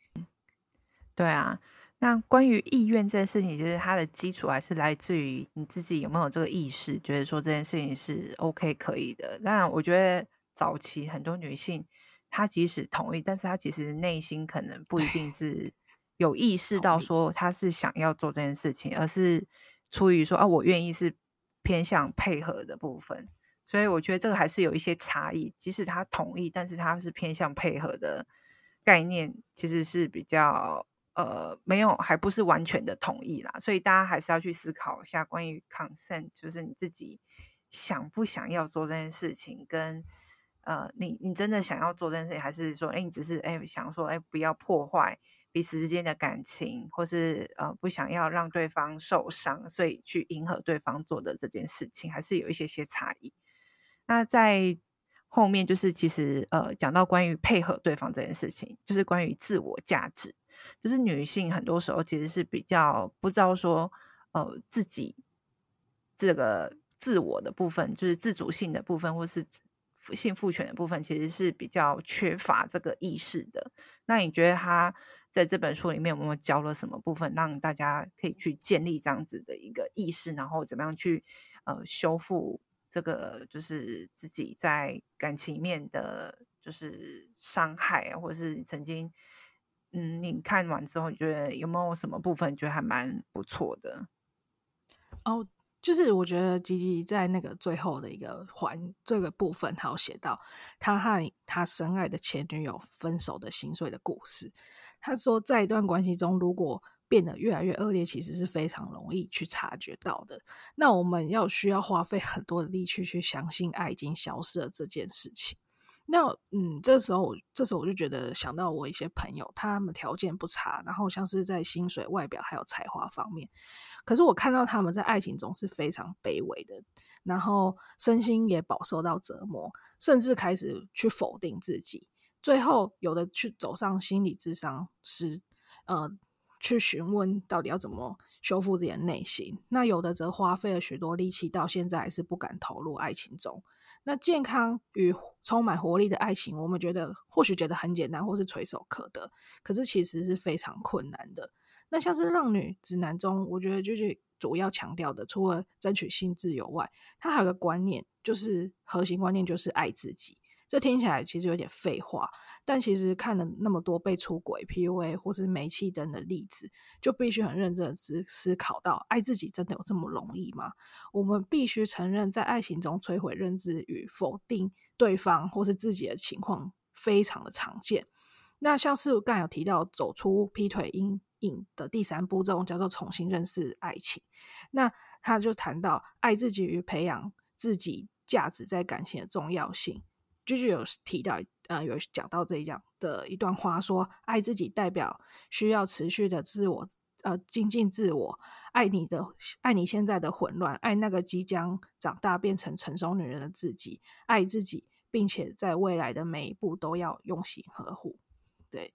对啊。那关于意愿这件事情，其实它的基础还是来自于你自己有没有这个意识，觉得说这件事情是 OK 可以的。当然，我觉得早期很多女性，她即使同意，但是她其实内心可能不一定是。有意识到说她是想要做这件事情，而是出于说啊，我愿意是偏向配合的部分，所以我觉得这个还是有一些差异。即使他同意，但是他是偏向配合的概念，其实是比较呃没有，还不是完全的同意啦。所以大家还是要去思考一下关于 consent，就是你自己想不想要做这件事情，跟呃你你真的想要做这件事情，还是说哎你只是哎想说哎不要破坏。彼此之间的感情，或是呃不想要让对方受伤，所以去迎合对方做的这件事情，还是有一些些差异。那在后面就是其实呃讲到关于配合对方这件事情，就是关于自我价值，就是女性很多时候其实是比较不知道说呃自己这个自我的部分，就是自主性的部分，或是性赋权的部分，其实是比较缺乏这个意识的。那你觉得他？在这本书里面，有没有教了什么部分，让大家可以去建立这样子的一个意识，然后怎么样去呃修复这个就是自己在感情面的，就是伤害，或者是你曾经嗯，你看完之后，你觉得有没有什么部分觉得还蛮不错的？
哦。就是我觉得吉吉在那个最后的一个环这个部分，他有写到他和他深爱的前女友分手的心碎的故事。他说，在一段关系中，如果变得越来越恶劣，其实是非常容易去察觉到的。那我们要需要花费很多的力气去相信爱已经消失了这件事情。那嗯，这时候这时候我就觉得想到我一些朋友，他们条件不差，然后像是在薪水、外表还有才华方面，可是我看到他们在爱情中是非常卑微的，然后身心也饱受到折磨，甚至开始去否定自己，最后有的去走上心理智商师，呃，去询问到底要怎么修复自己的内心，那有的则花费了许多力气，到现在还是不敢投入爱情中。那健康与充满活力的爱情，我们觉得或许觉得很简单，或是垂手可得，可是其实是非常困难的。那像是《浪女指南》中，我觉得就是主要强调的，除了争取性自由外，它还有个观念，就是核心观念就是爱自己。这听起来其实有点废话，但其实看了那么多被出轨、PUA 或是煤气灯的例子，就必须很认真的思思考到：爱自己真的有这么容易吗？我们必须承认，在爱情中摧毁认知与否定对方或是自己的情况非常的常见。那像是我刚有提到，走出劈腿阴影的第三步骤叫做重新认识爱情。那他就谈到爱自己与培养自己价值在感情的重要性。就是有提到，呃，有讲到这样的一段话，说爱自己代表需要持续的自我，呃，精进自我，爱你的，爱你现在的混乱，爱那个即将长大变成成熟女人的自己，爱自己，并且在未来的每一步都要用心呵护。对，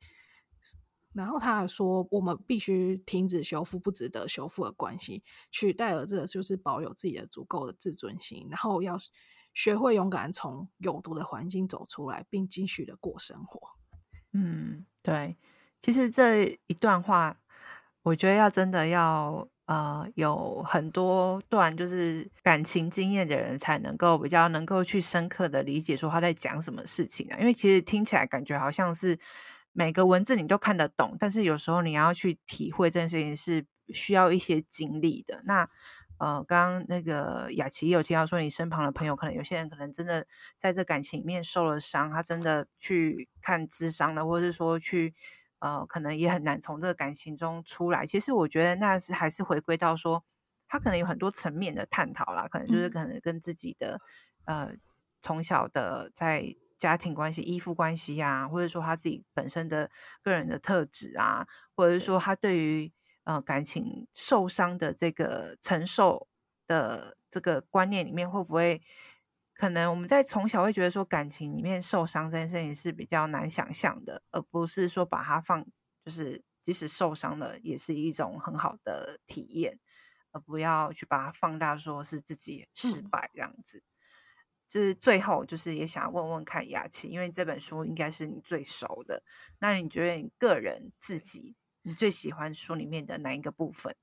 然后他还说，我们必须停止修复不值得修复的关系，取代了这就是保有自己的足够的自尊心，然后要。学会勇敢从有毒的环境走出来，并继续的过生活。
嗯，对。其实这一段话，我觉得要真的要呃有很多段就是感情经验的人，才能够比较能够去深刻的理解说他在讲什么事情啊。因为其实听起来感觉好像是每个文字你都看得懂，但是有时候你要去体会这件事情是需要一些经历的。那呃，刚刚那个雅琪有提到说，你身旁的朋友可能有些人可能真的在这感情里面受了伤，他真的去看咨商了，或者是说去呃，可能也很难从这个感情中出来。其实我觉得那是还是回归到说，他可能有很多层面的探讨啦，可能就是可能跟自己的、嗯、呃从小的在家庭关系、依附关系啊，或者说他自己本身的个人的特质啊，或者是说他对于。呃，感情受伤的这个承受的这个观念里面，会不会可能我们在从小会觉得说，感情里面受伤这件事情是比较难想象的，而不是说把它放，就是即使受伤了，也是一种很好的体验，而不要去把它放大，说是自己失败这样子。嗯、就是最后，就是也想问问看雅琪，因为这本书应该是你最熟的，那你觉得你个人自己？你最喜欢书里面的哪一个部分？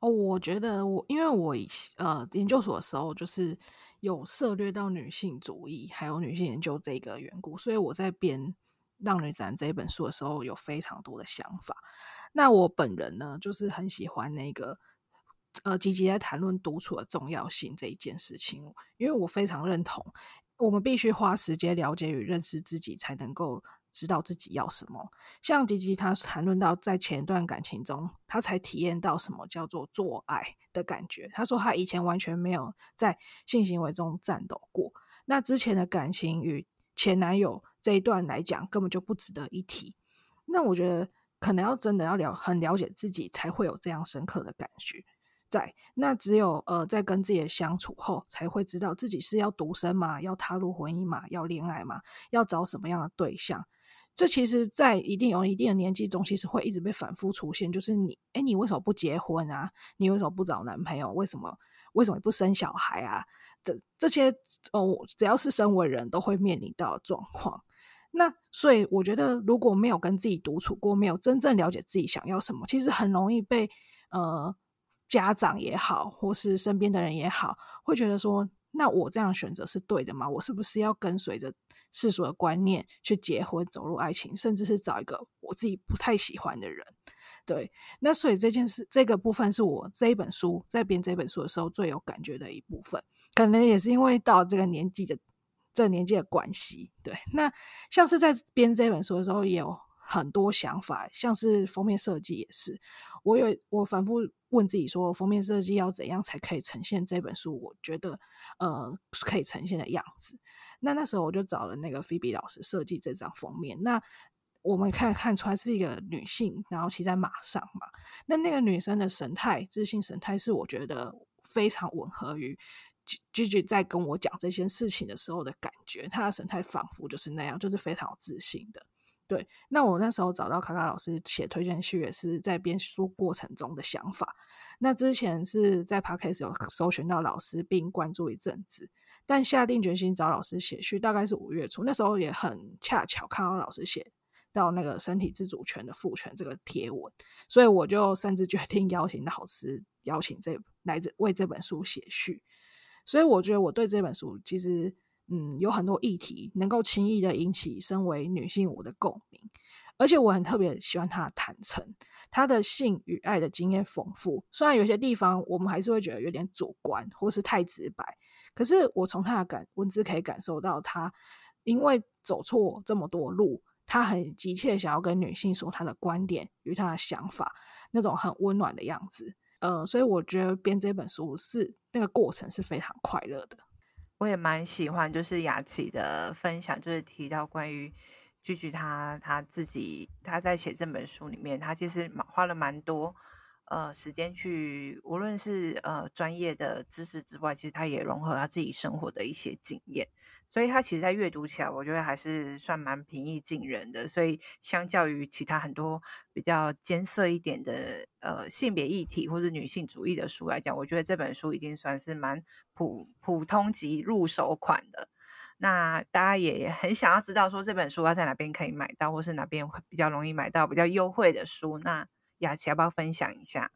哦，我觉得我因为我以前呃研究所的时候就是有涉略到女性主义还有女性研究这个缘故，所以我在编《浪女指南》这一本书的时候有非常多的想法。那我本人呢，就是很喜欢那个呃积极在谈论独处的重要性这一件事情，因为我非常认同，我们必须花时间了解与认识自己，才能够。知道自己要什么，像吉吉他谈论到在前一段感情中，他才体验到什么叫做做爱的感觉。他说他以前完全没有在性行为中战斗过。那之前的感情与前男友这一段来讲，根本就不值得一提。那我觉得可能要真的要了很了解自己，才会有这样深刻的感觉。在那只有呃在跟自己的相处后，才会知道自己是要独身吗？要踏入婚姻吗？要恋爱吗？要找什么样的对象？这其实，在一定有一定的年纪中，其实会一直被反复出现。就是你，哎，你为什么不结婚啊？你为什么不找男朋友？为什么？为什么不生小孩啊？这这些哦，只要是身为人都会面临到的状况。那所以，我觉得如果没有跟自己独处过，没有真正了解自己想要什么，其实很容易被呃家长也好，或是身边的人也好，会觉得说。那我这样选择是对的吗？我是不是要跟随着世俗的观念去结婚、走入爱情，甚至是找一个我自己不太喜欢的人？对，那所以这件事这个部分是我这一本书在编这本书的时候最有感觉的一部分，可能也是因为到这个年纪的这个年纪的关系。对，那像是在编这本书的时候也有很多想法，像是封面设计也是，我有我反复。问自己说，封面设计要怎样才可以呈现这本书？我觉得，呃，可以呈现的样子。那那时候我就找了那个菲比老师设计这张封面。那我们看看出来是一个女性，然后骑在马上嘛。那那个女生的神态、自信神态，是我觉得非常吻合于 Gigi 在跟我讲这些事情的时候的感觉。她的神态仿佛就是那样，就是非常有自信的。对，那我那时候找到卡卡老师写推荐序，也是在编书过程中的想法。那之前是在 Podcast 有搜寻到老师，并关注一阵子，但下定决心找老师写序，大概是五月初。那时候也很恰巧看到老师写到那个身体自主权的赋权这个贴文，所以我就擅自决定邀请老师邀请这来自为这本书写序。所以我觉得我对这本书其实。嗯，有很多议题能够轻易的引起身为女性我的共鸣，而且我很特别喜欢她的坦诚，她的性与爱的经验丰富。虽然有些地方我们还是会觉得有点主观或是太直白，可是我从她的感文字可以感受到，她因为走错这么多路，她很急切想要跟女性说她的观点与她的想法，那种很温暖的样子。呃，所以我觉得编这本书是那个过程是非常快乐的。
我也蛮喜欢，就是雅琪的分享，就是提到关于 Gigi 他他自己他在写这本书里面，他其实花了蛮多呃时间去，无论是呃专业的知识之外，其实他也融合他自己生活的一些经验。所以他其实，在阅读起来，我觉得还是算蛮平易近人的。所以，相较于其他很多比较艰涩一点的呃性别议题或者女性主义的书来讲，我觉得这本书已经算是蛮普普通级入手款的。那大家也很想要知道说这本书要在哪边可以买到，或是哪边比较容易买到比较优惠的书。那雅琪要不要分享一下？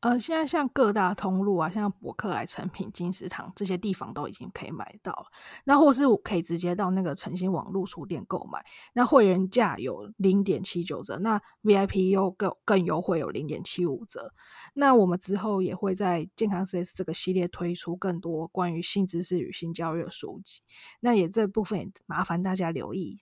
呃，现在像各大通路啊，像博客来、诚品、金石堂这些地方都已经可以买到。那或是可以直接到那个诚心网络书店购买。那会员价有零点七九折，那 VIP 又更更优惠，有零点七五折。那我们之后也会在健康 CS 这个系列推出更多关于性知识与性教育的书籍。那也这部分也麻烦大家留意。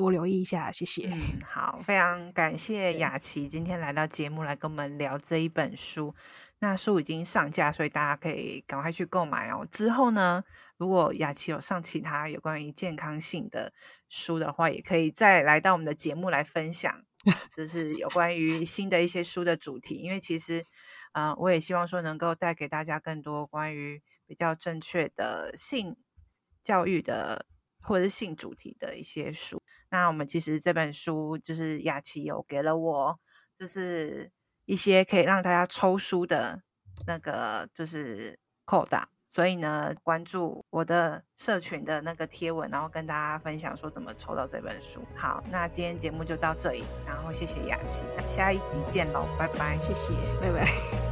多留意一下，谢谢。
嗯，好，非常感谢雅琪今天来到节目来跟我们聊这一本书。那书已经上架，所以大家可以赶快去购买哦。之后呢，如果雅琪有上其他有关于健康性的书的话，也可以再来到我们的节目来分享，就是有关于新的一些书的主题。因为其实，嗯、呃，我也希望说能够带给大家更多关于比较正确的性教育的或者是性主题的一些书。那我们其实这本书就是雅琪有给了我，就是一些可以让大家抽书的那个就是扣打，所以呢，关注我的社群的那个贴文，然后跟大家分享说怎么抽到这本书。好，那今天节目就到这里，然后谢谢雅琪，下一集见喽，拜拜，
谢谢，拜拜。